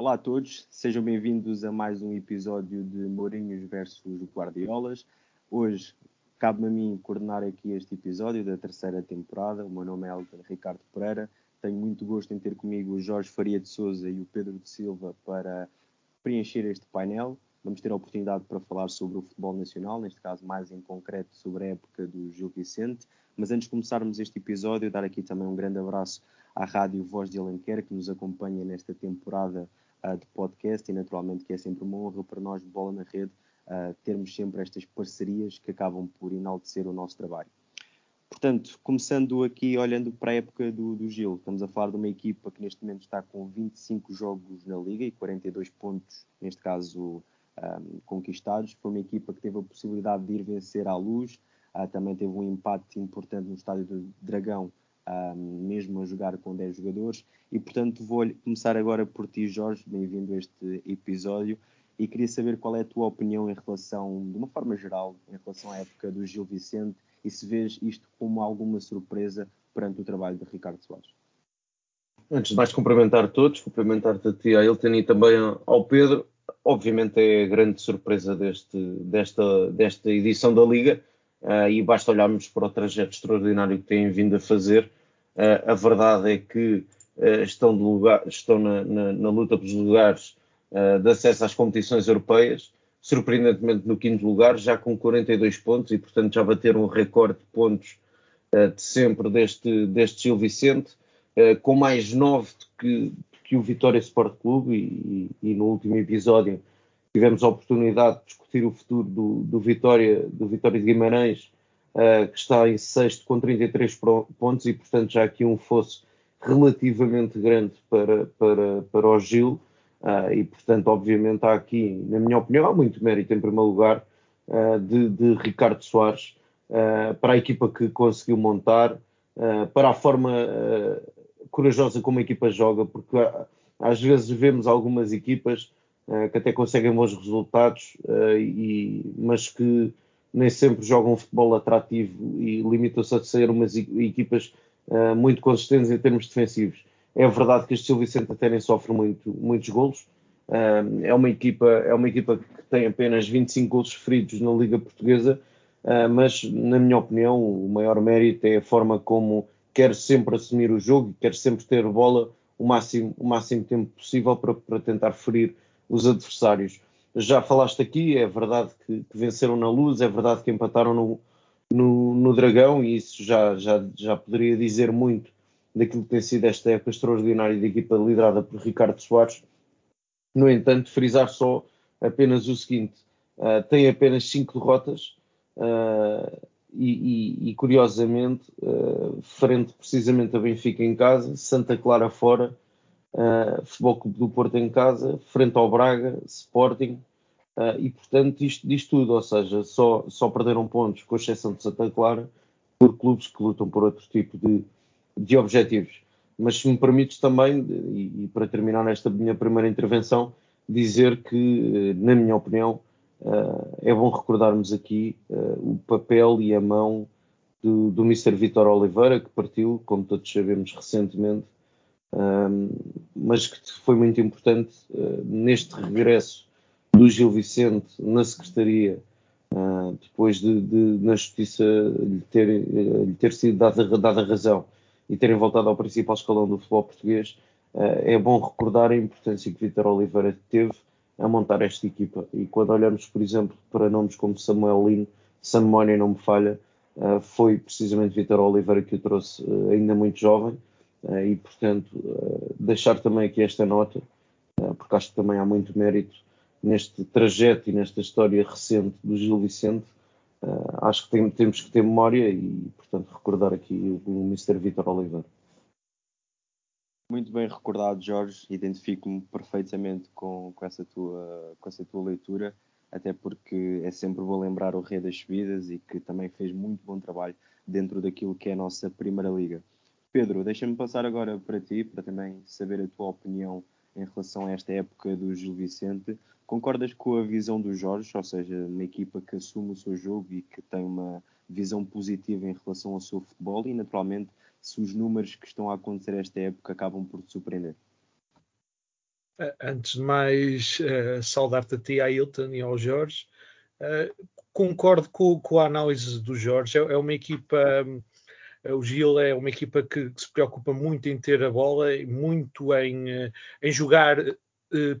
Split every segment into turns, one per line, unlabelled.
Olá a todos, sejam bem-vindos a mais um episódio de Mourinhos versus Guardiolas. Hoje cabe-me a mim coordenar aqui este episódio da terceira temporada. O meu nome é Elton Ricardo Pereira. Tenho muito gosto em ter comigo o Jorge Faria de Souza e o Pedro de Silva para preencher este painel. Vamos ter a oportunidade para falar sobre o futebol nacional, neste caso mais em concreto sobre a época do Gil Vicente. Mas antes de começarmos este episódio, dar aqui também um grande abraço à Rádio Voz de Alenquer, que nos acompanha nesta temporada uh, de podcast e naturalmente que é sempre uma honra para nós Bola na Rede uh, termos sempre estas parcerias que acabam por enaltecer o nosso trabalho. Portanto, começando aqui olhando para a época do, do Gil, estamos a falar de uma equipa que neste momento está com 25 jogos na Liga e 42 pontos, neste caso, um, conquistados. Foi uma equipa que teve a possibilidade de ir vencer à luz, uh, também teve um empate importante no estádio do Dragão, um, mesmo a jogar com 10 jogadores. E portanto, vou começar agora por ti, Jorge, bem-vindo a este episódio. E queria saber qual é a tua opinião em relação, de uma forma geral, em relação à época do Gil Vicente e se vês isto como alguma surpresa perante o trabalho de Ricardo Soares.
Antes de mais cumprimentar todos, cumprimentar-te a ti, a Elton e também ao Pedro. Obviamente é a grande surpresa deste, desta, desta edição da Liga uh, e basta olharmos para o trajeto extraordinário que têm vindo a fazer. Uh, a verdade é que uh, estão, lugar, estão na, na, na, luta pelos lugares de acesso às competições europeias surpreendentemente no quinto lugar, já com 42 pontos e, portanto, já bateram um recorde de pontos de sempre deste, deste Gil Vicente, com mais 9 que, que o Vitória Sport Clube e, e, no último episódio tivemos a oportunidade de discutir o futuro do, do Vitória, do Vitória de Guimarães, uh, que está em sexto com 33 pontos e, portanto, já aqui um fosso relativamente grande para, para, para o Gil. Uh, e, portanto, obviamente, há aqui, na minha opinião, há muito mérito, em primeiro lugar, uh, de, de, Ricardo Soares, para a equipa que conseguiu montar, para a forma corajosa como a equipa joga, porque às vezes vemos algumas equipas que até conseguem bons resultados, e, mas que nem sempre jogam futebol atrativo e limitam-se a ser umas equipas muito consistentes em termos defensivos. É verdade que este Gil Vicente até nem sofre muito, muitos golos. é, uma equipa, é uma equipa que tem apenas 25 golos sofridos na Liga Portuguesa, mas, na minha opinião, o maior mérito é a forma como quer sempre assumir o jogo e quer sempre ter bola o máximo, o máximo tempo possível para, para tentar ferir os adversários. Já falaste aqui, é verdade que, que venceram na luz, é verdade que empataram no, no, no Dragão, e isso já, já, já poderia dizer muito daquilo que tem sido esta época extraordinária da equipa liderada por Ricardo Soares. No entanto, frisar só apenas o seguinte: uh, tem apenas cinco derrotas uh, e, e, e, curiosamente, uh, frente precisamente a Benfica em casa, Santa Clara fora, uh, Futebol Clube do Porto em casa, frente ao Braga, Sporting. e portanto, isto diz tudo, ou seja, só, só perderam pontos, com exceção de Santa Clara, por clubes que lutam por outro tipo de, de objetivos. Mas se me permites também, e, e, para terminar nesta minha primeira intervenção, dizer que, na minha opinião, uh, é bom recordarmos aqui uh, o papel e a mão do, do Mr. Vitor Oliveira, que partiu, como todos sabemos, recentemente, mas que foi muito importante uh, neste regresso do Gil Vicente na Secretaria, depois de, de, na Justiça lhe ter, lhe ter sido dada, dada razão e terem voltado ao principal escalão do futebol português, eh, é bom recordar a importância que Vitor Oliveira teve a montar esta equipa. E quando olhamos, por exemplo, para nomes como Samuel Lino, se não me falha, eh, foi precisamente Vitor Oliveira que o trouxe eh, ainda muito jovem. E, portanto, deixar também aqui esta nota, porque acho que também há muito mérito neste trajeto e nesta história recente do Gil Vicente, acho que tem, temos que ter memória e, portanto, recordar aqui o, o Mr. Vitor Oliveira.
Muito bem recordado, Jorge. Identifico-me perfeitamente com, com, essa tua, com essa tua leitura. até porque é sempre bom lembrar o Rei das Subidas e que também fez muito bom trabalho dentro daquilo que é a nossa Primeira Liga. Pedro, deixa-me passar agora para ti, para também saber a tua opinião em relação a esta época do Gil Vicente. Concordas com a visão do Jorge, ou seja, uma equipa que assume o seu jogo e que tem uma visão positiva em relação ao seu futebol e, naturalmente, se os números que estão a acontecer esta época acabam por te surpreender?
Antes de mais, uh, saudar-te a ti, a Hilton e ao Jorge. Uh, concordo com, a análise do Jorge. É, é uma equipa. O Gil é uma equipa que, que, se preocupa muito em ter a bola e muito em, eh, em jogar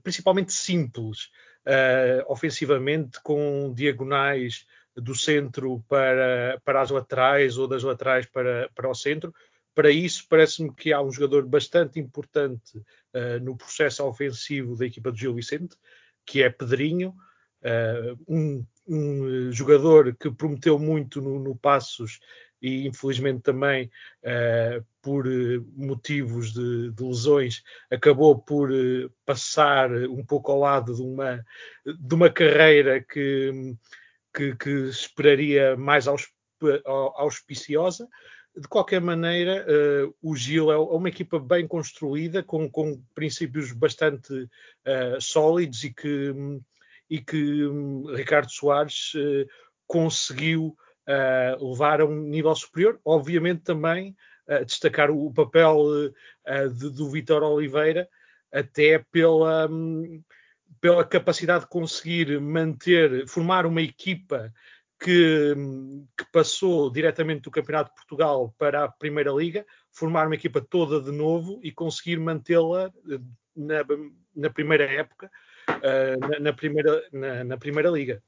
principalmente simples, ofensivamente, com diagonais do centro para, para as laterais ou das laterais para, para o centro. Para isso, parece-me que há um jogador bastante importante uh, no processo ofensivo da equipa do Gil Vicente, que é Pedrinho, uh, um, um, jogador que prometeu muito no, no Passos e infelizmente também uh, por motivos de, de, lesões acabou por uh, passar um pouco ao lado de uma, de uma carreira que, que, que esperaria mais auspiciosa. De qualquer maneira, uh, o Gil é uma equipa bem construída, com, com princípios bastante sólidos e que, e que um, Ricardo Soares conseguiu uh, levar a um nível superior. Obviamente também uh, destacar o papel uh, de, do Vitor Oliveira, até pela, um, pela capacidade de conseguir manter, formar uma equipa que, que, passou diretamente do Campeonato de Portugal para a Primeira Liga, formar uma equipa toda de novo e conseguir mantê-la na, na, primeira época, uh, na, na, primeira, na, na, Primeira Liga.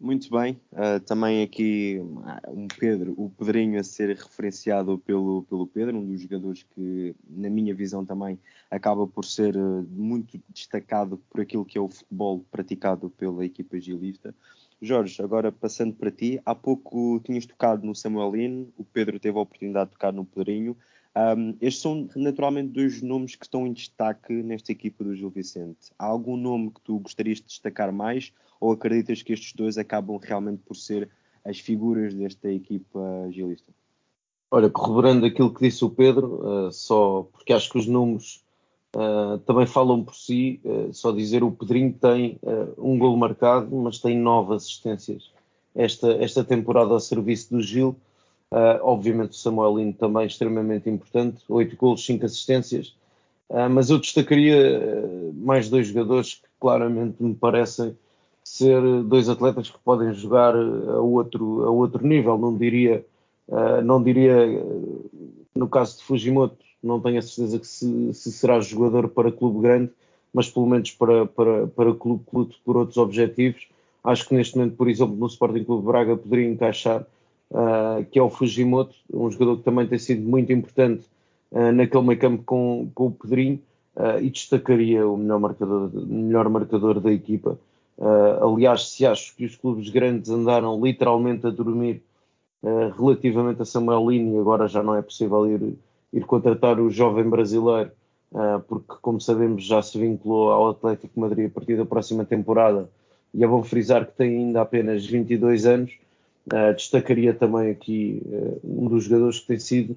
Muito bem, uh, também aqui um Pedro, o Pedrinho a ser referenciado pelo, pelo Pedro, um dos jogadores que, na minha visão, também acaba por ser uh, muito destacado por aquilo que é o futebol praticado pela equipa gilista. Jorge, agora passando para ti, há pouco tinhas tocado no Samuelino, o Pedro teve a oportunidade de tocar no Pedrinho. Um, estes são naturalmente dois nomes que estão em destaque nesta equipa do Gil Vicente. Há algum nome que tu gostarias de destacar mais ou acreditas que estes dois acabam realmente por ser as figuras desta equipa gilista?
Olha, corroborando aquilo que disse o Pedro, uh, só porque acho que os números uh, também falam por si, uh, só dizer o Pedrinho tem um gol marcado, mas tem nove assistências esta, esta temporada ao serviço do Gil. Obviamente o Samuelino também extremamente importante, oito gols, cinco assistências. mas eu destacaria mais dois jogadores que claramente me parecem ser dois atletas que podem jogar a outro, a outro nível. Não diria, uh, não diria no caso de Fujimoto, não tenho a certeza que se, se, será jogador para clube grande, mas pelo menos para, para, para clube que lute por outros objetivos. Acho que neste momento, por exemplo, no Sporting Clube Braga poderia encaixar uh, que é o Fujimoto, um jogador que também tem sido muito importante uh, naquele meio campo com, com o Pedrinho. e destacaria o melhor marcador, melhor marcador da equipa, aliás, se acho que os clubes grandes andaram literalmente a dormir relativamente a Samuel Lini, agora já não é possível ir, ir contratar o jovem brasileiro, porque, como sabemos, já se vinculou ao Atlético Madrid a partir da próxima temporada. E é bom frisar que tem ainda apenas 22 anos. Destacaria também aqui um dos jogadores que tem sido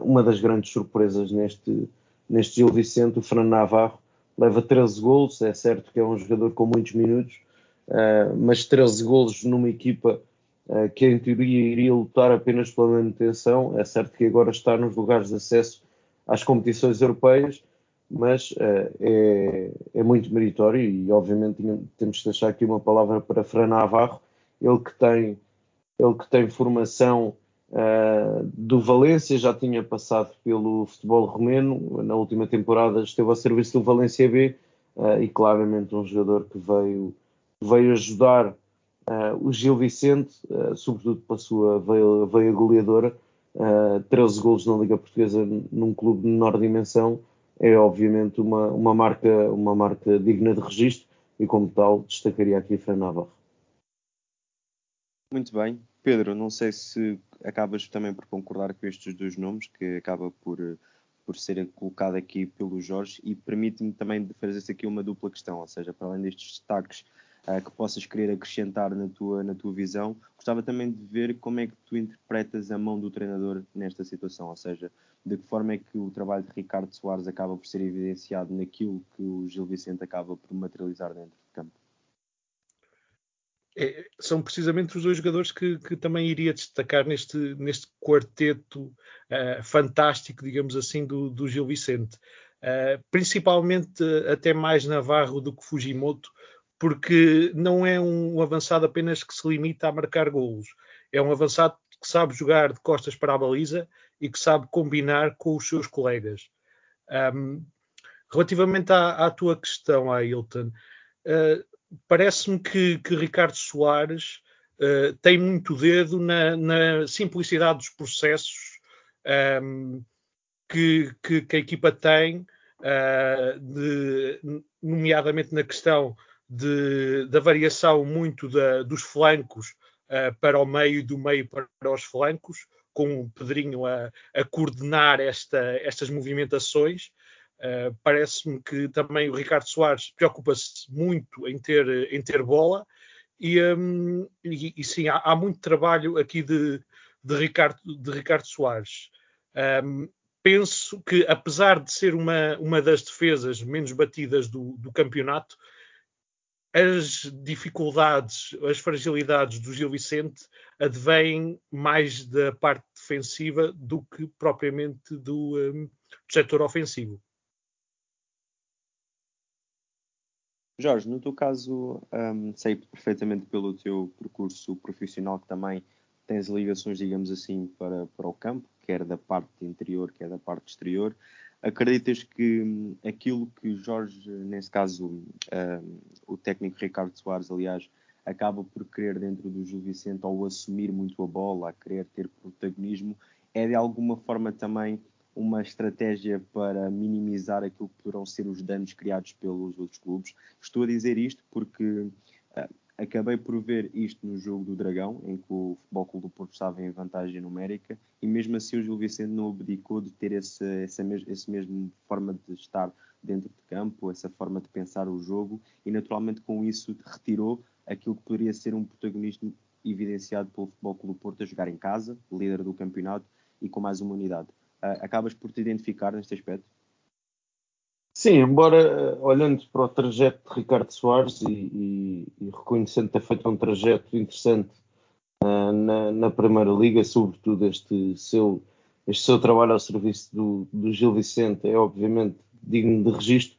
uma das grandes surpresas neste, neste Gil Vicente, o Fernando Navarro, leva 13 golos, é certo que é um jogador com muitos minutos, uh, mas 13 golos numa equipa uh, que em teoria iria lutar apenas pela manutenção, é certo que agora está nos lugares de acesso às competições europeias, mas uh, é, é, muito meritório e obviamente temos que deixar aqui uma palavra para Fran Navarro, ele que tem, ele que tem formação Uh, do Valência, já tinha passado pelo futebol romeno, na última temporada esteve ao serviço do Valência B uh, e claramente um jogador que veio, veio ajudar uh, o Gil Vicente, sobretudo pela sua veia, veia goleadora. 13 golos na Liga Portuguesa num clube de menor dimensão é obviamente uma, uma, marca, uma marca digna de registro e como tal destacaria aqui Fran Navarro.
Muito bem. Pedro, não sei se acabas também por concordar com estes dois nomes, que acaba por, por ser colocado aqui pelo Jorge e permite-me também fazer-se aqui uma dupla questão, ou seja, para além destes destaques uh, que possas querer acrescentar na tua, na tua visão, gostava também de ver como é que tu interpretas a mão do treinador nesta situação, ou seja, de que forma é que o trabalho de Ricardo Soares acaba por ser evidenciado naquilo que o Gil Vicente acaba por materializar dentro do campo.
É, são precisamente os dois jogadores que, que, também iria destacar neste, neste quarteto uh, fantástico, digamos assim, do, do Gil Vicente. Uh, principalmente até mais Navarro do que Fujimoto, porque não é um avançado apenas que se limita a marcar golos. É um avançado que sabe jogar de costas para a baliza e que sabe combinar com os seus colegas. Um, relativamente à, à, tua questão, Ailton, uh, parece-me que, que, Ricardo Soares uh, tem muito dedo na, na, simplicidade dos processos um, que, que, que, a equipa tem, uh, de, nomeadamente na questão de, da variação muito da, dos flancos uh, para o meio e do meio para os flancos, com o Pedrinho a, a coordenar esta, estas movimentações. Uh, Parece-me que também o Ricardo Soares preocupa-se muito em ter, em ter bola e, um, e, e sim, há, há, muito trabalho aqui de, de, Ricardo, de Ricardo Soares. Um, penso que, apesar de ser uma, uma das defesas menos batidas do, do campeonato, as dificuldades, as fragilidades do Gil Vicente advêm mais da parte defensiva do que propriamente do, um, do setor ofensivo.
Jorge, no teu caso, um, sei perfeitamente pelo teu percurso profissional que também tens ligações, digamos assim, para, para o campo, quer da parte interior, quer da parte exterior. Acreditas que hum, aquilo que Jorge, nesse caso, um, o técnico Ricardo Soares, aliás, acaba por querer dentro do Gil Vicente ao assumir muito a bola, a querer ter protagonismo, é de alguma forma também uma estratégia para minimizar aquilo que poderão ser os danos criados pelos outros clubes. Estou a dizer isto porque uh, acabei por ver isto no jogo do Dragão, em que o Futebol Clube do Porto estava em vantagem numérica, e mesmo assim o Gil Vicente não abdicou de ter essa, mesmo forma de estar dentro de campo, essa forma de pensar o jogo, e naturalmente com isso retirou aquilo que poderia ser um protagonismo evidenciado pelo Futebol Clube do Porto a jogar em casa, líder do campeonato e com mais uma unidade. Acabas por te identificar neste aspecto?
Sim, embora olhando para o trajeto de Ricardo Soares e, e, e reconhecendo ter feito um trajeto interessante uh, na, na, Primeira Liga, sobretudo este seu, este seu trabalho ao serviço do, do Gil Vicente é obviamente digno de registro.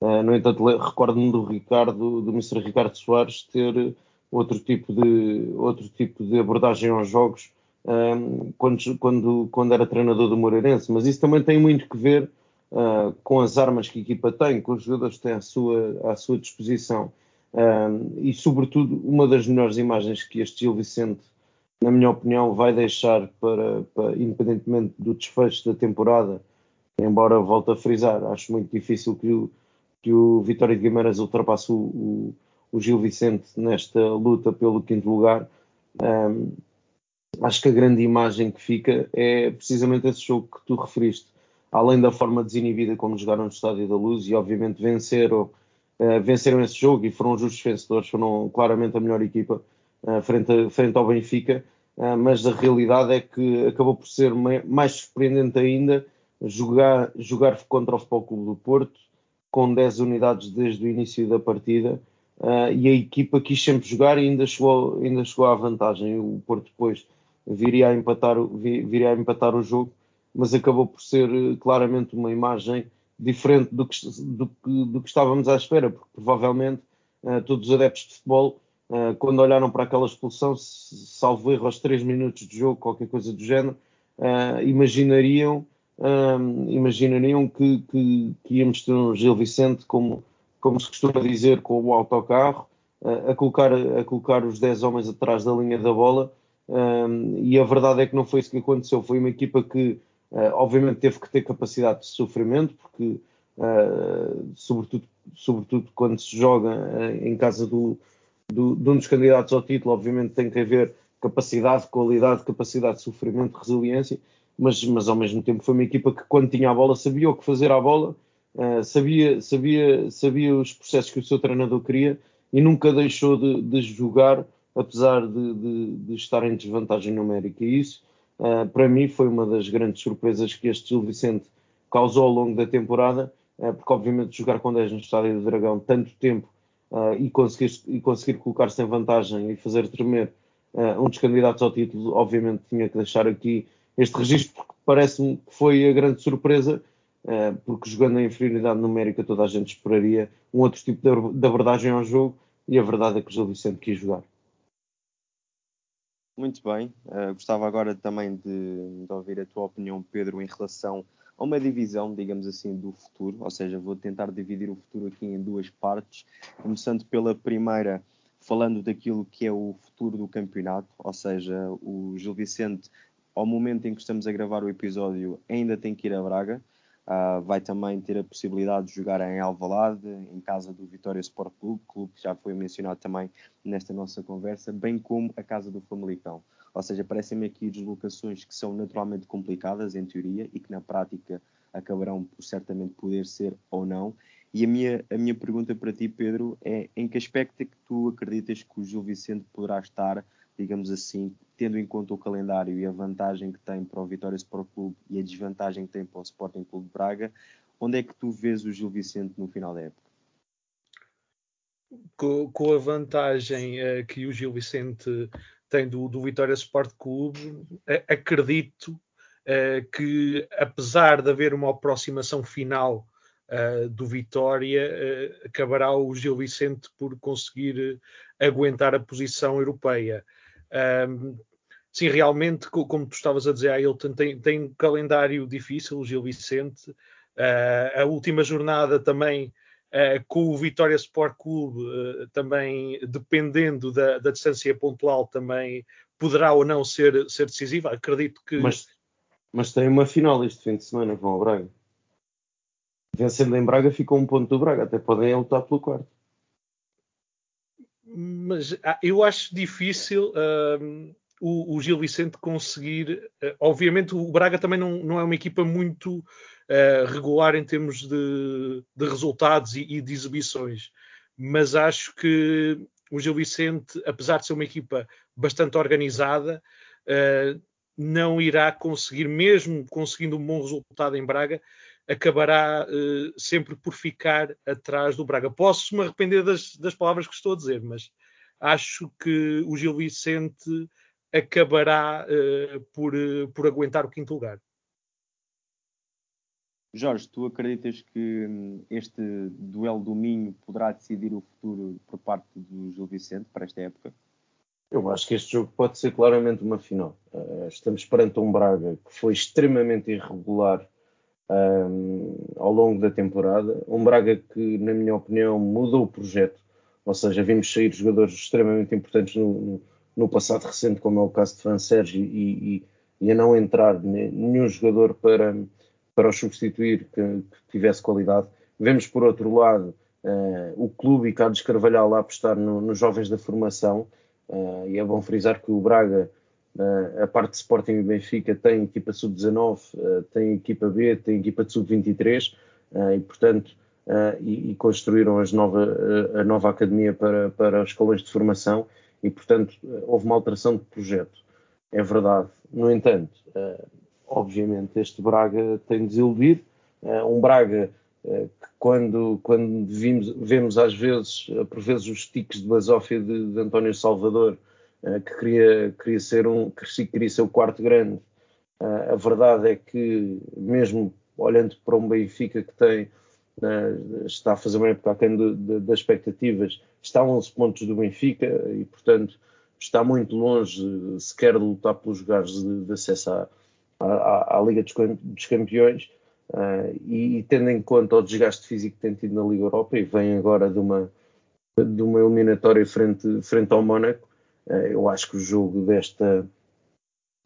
Uh, no entanto, recordo-me do Ricardo, do Mr. Ricardo Soares, ter outro tipo de, outro tipo de abordagem aos jogos um, quando, quando, quando era treinador do Moreirense, mas isso também tem muito que ver uh, com as armas que a equipa tem, com os jogadores que têm à sua, à sua disposição. Um, e, sobretudo, uma das melhores imagens que este Gil Vicente, na minha opinião, vai deixar para, para independentemente do desfecho da temporada, embora volte a frisar, acho muito difícil que o, que o Vitória de Guimarães ultrapasse o, o, o Gil Vicente nesta luta pelo quinto lugar. Um, acho que a grande imagem que fica é precisamente esse jogo que tu referiste. Além da forma desinibida como jogaram no Estádio da Luz e obviamente venceram, uh, venceram esse jogo e foram justos vencedores, foram claramente a melhor equipa uh, frente, a, frente ao Benfica, uh, mas a realidade é que acabou por ser mais surpreendente ainda jogar, jogar contra o Futebol Clube do Porto com 10 unidades desde o início da partida e a equipa quis sempre jogar e ainda chegou, ainda chegou à vantagem. O Porto depois viria a empatar, viria a empatar o jogo, mas acabou por ser eh, claramente uma imagem diferente do que, do que, do que estávamos à espera, porque provavelmente uh, todos os adeptos de futebol, uh, quando olharam para aquela expulsão, salvo erro aos 3 minutos de jogo, qualquer coisa do género, imaginariam, imaginariam que, que, que, íamos ter um Gil Vicente, como, como se costuma dizer, com o autocarro, a, colocar, a colocar os 10 homens atrás da linha da bola um, e a verdade é que não foi isso que aconteceu. Foi uma equipa que, uh, obviamente, teve que ter capacidade de sofrimento, porque, uh, sobretudo, sobretudo quando se joga uh, em casa do, do, de um dos candidatos ao título, obviamente tem que haver capacidade, qualidade, capacidade de sofrimento, resiliência. mas, mas ao mesmo tempo foi uma equipa que quando tinha a bola sabia o que fazer à bola, uh, sabia, sabia, sabia os processos que o seu treinador queria e nunca deixou de, de jogar apesar de, de, de, estar em desvantagem numérica. E isso, uh, para mim, foi uma das grandes surpresas que este Gil Vicente causou ao longo da temporada, uh, porque obviamente jogar com 10 no Estádio do Dragão tanto tempo uh, e, conseguir, e conseguir colocar-se em vantagem e fazer tremer um dos candidatos ao título, obviamente tinha que deixar aqui este registro, porque parece-me que foi a grande surpresa, porque jogando em inferioridade numérica toda a gente esperaria um outro tipo de abordagem ao jogo, e a verdade é que o Gil Vicente quis jogar.
Muito bem. Uh, gostava agora também de, de, ouvir a tua opinião, Pedro, em relação a uma divisão, digamos assim, do futuro. Ou seja, vou tentar dividir o futuro aqui em duas partes. Começando pela primeira, falando daquilo que é o futuro do campeonato. Ou seja, o Gil Vicente, ao momento em que estamos a gravar o episódio, ainda tem que ir a Braga. Uh, vai também ter a possibilidade de jogar em Alvalade, em casa do Vitória Sport Clube, clube que já foi mencionado também nesta nossa conversa, bem como a casa do Famalicão. Ou seja, parecem-me aqui deslocações que são naturalmente complicadas em teoria e que na prática acabarão por certamente poder ser ou não. E a minha, a minha pergunta para ti, Pedro, é em que aspecto é que tu acreditas que o Gil Vicente poderá estar digamos assim, tendo em conta o calendário e a vantagem que tem para o Vitória Sport Clube e a desvantagem que tem para o Sporting Clube de Braga, onde é que tu vês o Gil Vicente no final da época?
Com, com a vantagem uh, que o Gil Vicente tem do, do Vitória Sport Clube, uh, acredito uh, que, apesar de haver uma aproximação final do Vitória, acabará o Gil Vicente por conseguir aguentar a posição europeia. Um, sim, realmente, como tu estavas a dizer, Ailton tem, tem um calendário difícil, o Gil Vicente. Uh, a última jornada também uh, com o Vitória Sport Clube, uh, também dependendo da, da, distância pontual, também poderá ou não ser, ser decisiva. Acredito que.
Mas, mas tem uma final este fim de semana com o Braga. Vencendo em Braga, ficou um ponto do Braga, até podem lutar pelo quarto
mas ah, eu acho difícil uh, o, o, Gil Vicente conseguir. Uh, obviamente, o Braga também não, não é uma equipa muito uh, regular em termos de, de resultados e, e, de exibições, mas acho que o Gil Vicente, apesar de ser uma equipa bastante organizada, não irá conseguir, mesmo conseguindo um bom resultado em Braga, acabará uh, sempre por ficar atrás do Braga. Posso me arrepender das, das, palavras que estou a dizer, mas acho que o Gil Vicente acabará uh, por, uh, por aguentar o quinto lugar.
Jorge, tu acreditas que hum, este duelo do Minho poderá decidir o futuro por parte do Gil Vicente para esta época?
Eu acho que este jogo pode ser claramente uma final. estamos perante um Braga que foi extremamente irregular um, ao longo da temporada. Um Braga que, na minha opinião, mudou o projeto, ou seja, vimos sair jogadores extremamente importantes no, no, passado recente, como é o caso de Fran Sérgio, e, e, e, a não entrar nenhum jogador para, para o substituir que, que tivesse qualidade. Vemos, por outro lado, uh, o clube e Carlos Carvalhal a apostar no, nos jovens da formação, uh, e é bom frisar que o Braga Uh, a parte de Sporting e Benfica tem equipa sub-19, uh, tem equipa B, tem equipa de sub-23 uh, e, portanto, e, e, construíram nova, a nova academia para, para os escalões de formação e, portanto, houve uma alteração de projeto. É verdade. No entanto, obviamente, este Braga tem desiludido. um Braga que, quando, quando vimos, vemos às vezes, por vezes, os tiques de basófia de, de António Salvador eh, que queria, queria, ser um, que queria ser o quarto grande. Uh, a verdade é que, mesmo olhando para um Benfica que tem, uh, está a fazer uma época aquém das expectativas, está a 11 pontos do Benfica e, portanto, está muito longe sequer de lutar pelos lugares de, de acesso à, à, à, Liga dos, Campeões. Uh, e, e, tendo em conta o desgaste físico que tem tido na Liga Europa e vem agora de uma, de uma eliminatória frente, frente ao Mónaco, eh, eu acho que o jogo desta,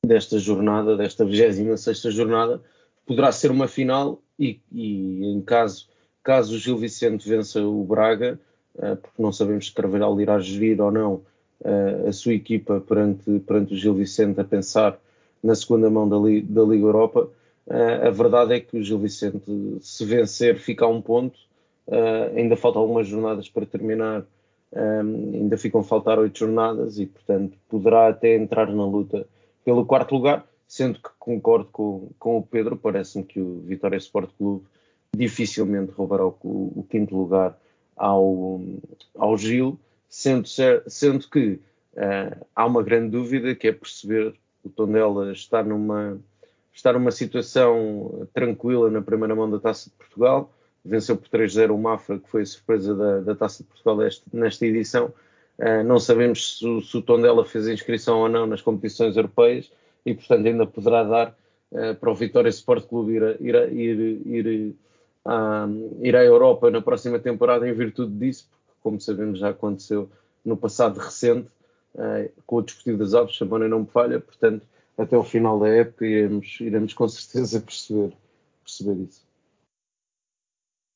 desta jornada, desta 26 jornada, poderá ser uma final e, e, em caso, caso o Gil Vicente vença o Braga, eh, porque não sabemos se Carvalhal irá gerir ou não eh, a sua equipa perante, perante o Gil Vicente a pensar na segunda mão da, da Liga Europa. A verdade é que o Gil Vicente, se vencer, fica a um ponto. Ainda faltam algumas jornadas para terminar, um, ainda ficam a faltar oito jornadas e, portanto, poderá até entrar na luta pelo quarto lugar, sendo que concordo com, com o Pedro, parece-me que o Vitória Sport Clube dificilmente roubará o, o quinto lugar ao, ao Gil, sendo, sendo que uh, há uma grande dúvida que é perceber o Tondela está numa, está numa situação tranquila na primeira mão da Taça de Portugal, venceu por 3-0 o Mafra, que foi a surpresa da, da Taça de Portugal este, nesta edição. Uh, não sabemos se, se, o Tondela fez inscrição ou não nas competições europeias e, portanto, ainda poderá dar uh, para o Vitória Sport Clube ir, ir, ir, ir um, ir à Europa na próxima temporada em virtude disso, porque, como sabemos, já aconteceu no passado recente, uh, com o Desportivo das Aves, se a não me falha, portanto, até o final da época iremos, iremos com certeza perceber, perceber isso.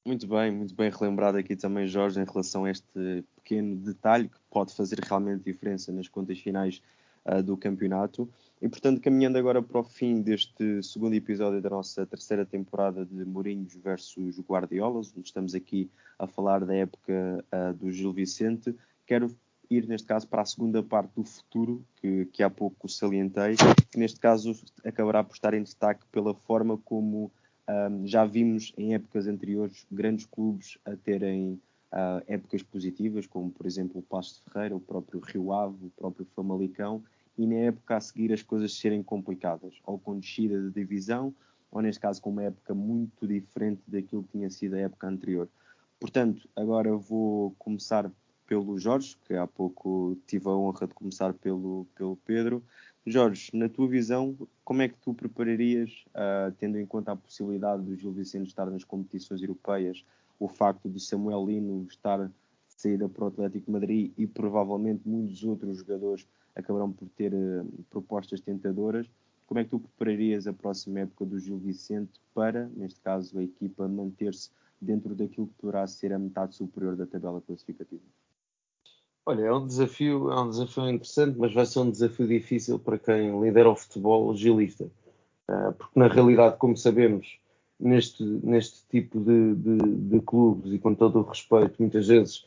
Muito bem, muito bem relembrado aqui também, Jorge, em relação a este pequeno detalhe que pode fazer realmente diferença nas contas finais uh, do campeonato. E portanto, caminhando agora para o fim deste segundo episódio da nossa terceira temporada de Mourinhos versus Guardiolas, onde estamos aqui a falar da época uh, do Gil Vicente, quero ir neste caso para a segunda parte do futuro, que, que há pouco salientei, que neste caso acabará por estar em destaque pela forma como um, já vimos em épocas anteriores grandes clubes a terem uh, épocas positivas, como por exemplo o Pasto de Ferreira, o próprio Rio Ave, o próprio Famalicão, e na época a seguir as coisas serem complicadas, ou com descida de divisão, ou neste caso com uma época muito diferente daquilo que tinha sido a época anterior. Portanto, agora vou começar pelo Jorge, que há pouco tive a honra de começar pelo, pelo Pedro. Jorge, na tua visão, como é que tu prepararias, uh, tendo em conta a possibilidade do Gil Vicente estar nas competições europeias, o facto de Samuel Lino estar saída para o Atlético Madrid e provavelmente muitos outros jogadores acabarão por ter uh, propostas tentadoras. Como é que tu prepararias a próxima época do Gil Vicente para, neste caso, a equipa manter-se dentro daquilo que poderá ser a metade superior da tabela classificativa?
Olha, é um desafio, é um desafio interessante, mas vai ser um desafio difícil para quem lidera o futebol gilista. Uh, porque na realidade, como sabemos, neste, neste tipo de, de, de, clubes e com todo o respeito, muitas vezes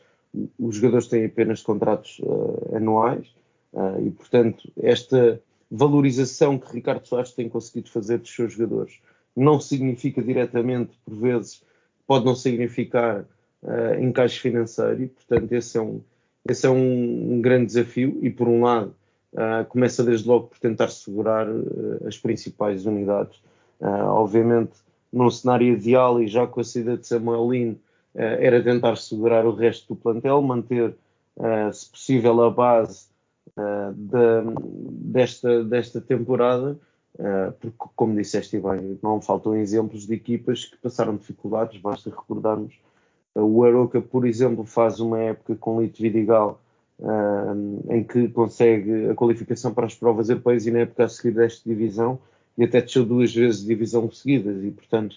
os jogadores têm apenas contratos uh, anuais Uh, e, portanto, esta valorização que Ricardo Soares tem conseguido fazer dos seus jogadores não significa diretamente, por vezes, pode não significar uh, encaixe financeiro, e, portanto, esse é um, esse é um, um grande desafio. E, por um lado, uh, começa desde logo por tentar segurar uh, as principais unidades. obviamente, num cenário ideal, e já com a saída de Samuel Lino, era tentar segurar o resto do plantel, manter, se possível, a base uh, de, desta, desta temporada, uh, porque, como disseste bem, não faltam exemplos de equipas que passaram dificuldades, basta recordarmos. Uh, o Aroca, por exemplo, faz uma época com Lito Vidigal em que consegue a qualificação para as provas europeias e na época a seguir desta divisão e até desceu duas vezes de divisão seguidas e, portanto,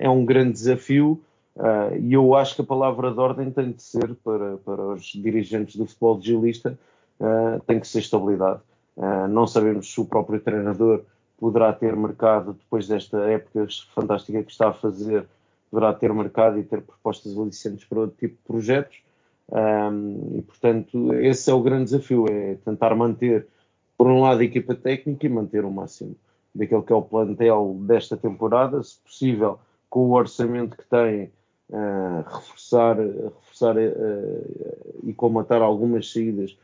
é um grande desafio. Uh, e eu acho que a palavra de ordem tem de ser para, para os dirigentes do futebol gilista uh, tem que ser estabilidade. Uh, não sabemos se o próprio treinador poderá ter mercado, depois desta época fantástica que está a fazer, poderá ter mercado e ter propostas alicientes para outro tipo de projetos. Um, e, portanto, esse é o grande desafio, é tentar manter, por um lado, a equipa técnica e manter o máximo daquele que é o plantel desta temporada, se possível, com o orçamento que tem, uh, reforçar, reforçar uh, e comatar algumas saídas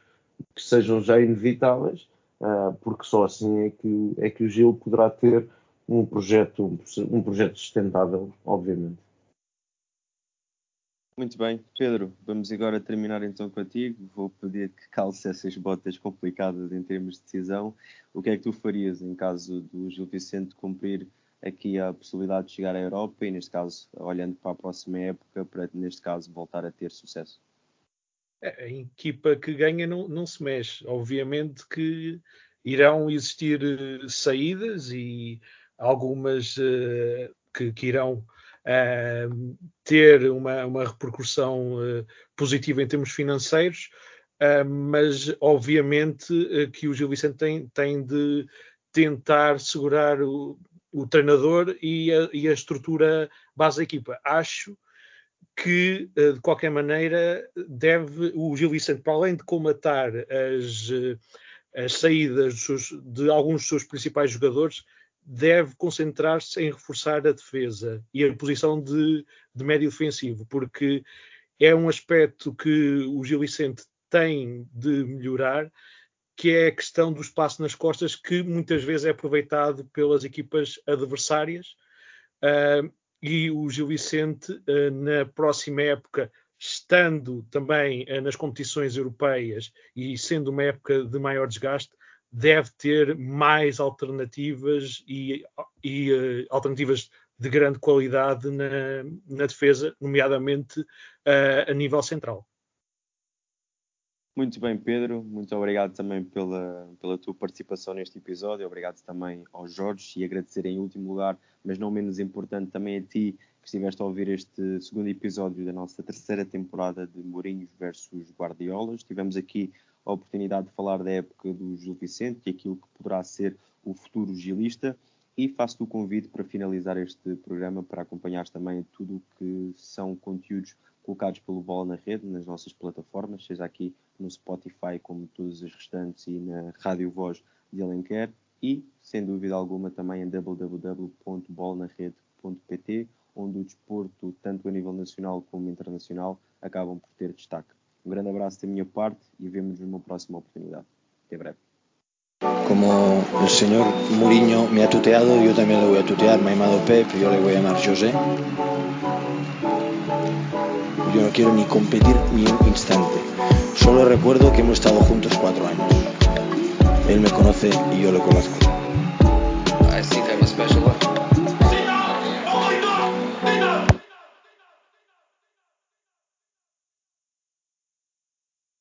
que sejam já inevitáveis, uh, porque só assim é que, é que o Gil poderá ter um projeto, um, projeto sustentável, obviamente.
Muito bem, Pedro, vamos agora terminar então contigo. Vou pedir que calce essas botas complicadas em termos de decisão. O que é que tu farias em caso do Gil Vicente cumprir aqui a possibilidade de chegar à Europa e, neste caso, olhando para a próxima época, para, neste caso, voltar a ter sucesso?
a equipa que ganha não, não se mexe. Obviamente que irão existir uh, saídas e algumas uh, que, que, irão uh, ter uma, uma repercussão positiva em termos financeiros, mas obviamente que o Gil Vicente tem, tem de tentar segurar o, o treinador e a, e a, estrutura base da equipa. Acho que, eh, de qualquer maneira, deve o Gil Vicente, para além de comatar as, eh, as saídas de alguns dos seus principais jogadores, deve concentrar-se em reforçar a defesa e a posição de, de médio defensivo, porque é um aspecto que o Gil Vicente tem de melhorar, que é a questão do espaço nas costas, que muitas vezes é aproveitado pelas equipas adversárias. Uh, e o Gil Vicente, uh, na próxima época, estando também uh, nas competições europeias e sendo uma época de maior desgaste, deve ter mais alternativas e, e alternativas de grande qualidade na, na defesa, nomeadamente a nível central.
Muito bem, Pedro. Muito obrigado também pela, pela tua participação neste episódio. Obrigado também ao Jorge e agradecer em último lugar, mas não menos importante, também a ti que estiveste a ouvir este segundo episódio da nossa terceira temporada de Mourinhos versus Guardiolas. Tivemos aqui a oportunidade de falar da época do Gil Vicente e aquilo que poderá ser o futuro gilista. E faço-te o convite para finalizar este programa para acompanhar também tudo o que são conteúdos colocados pelo Bola na Rede, nas nossas plataformas, seja aqui no Spotify, como todas as restantes, e na Rádio Voz de Alenquer, e, sem dúvida alguma, também em www.bolanarede.pt, onde o desporto, tanto a nível nacional como internacional, acabam por ter destaque. Um grande abraço da minha parte e vemos-nos numa próxima oportunidade. Até breve.
Como el señor Mourinho me ha tuteado, yo también le voy a tutear. Me ha llamado Pep, yo le voy a llamar José. Yo no quiero ni competir ni un instante. Solo recuerdo que hemos estado juntos cuatro años. Él me conoce y yo lo conozco.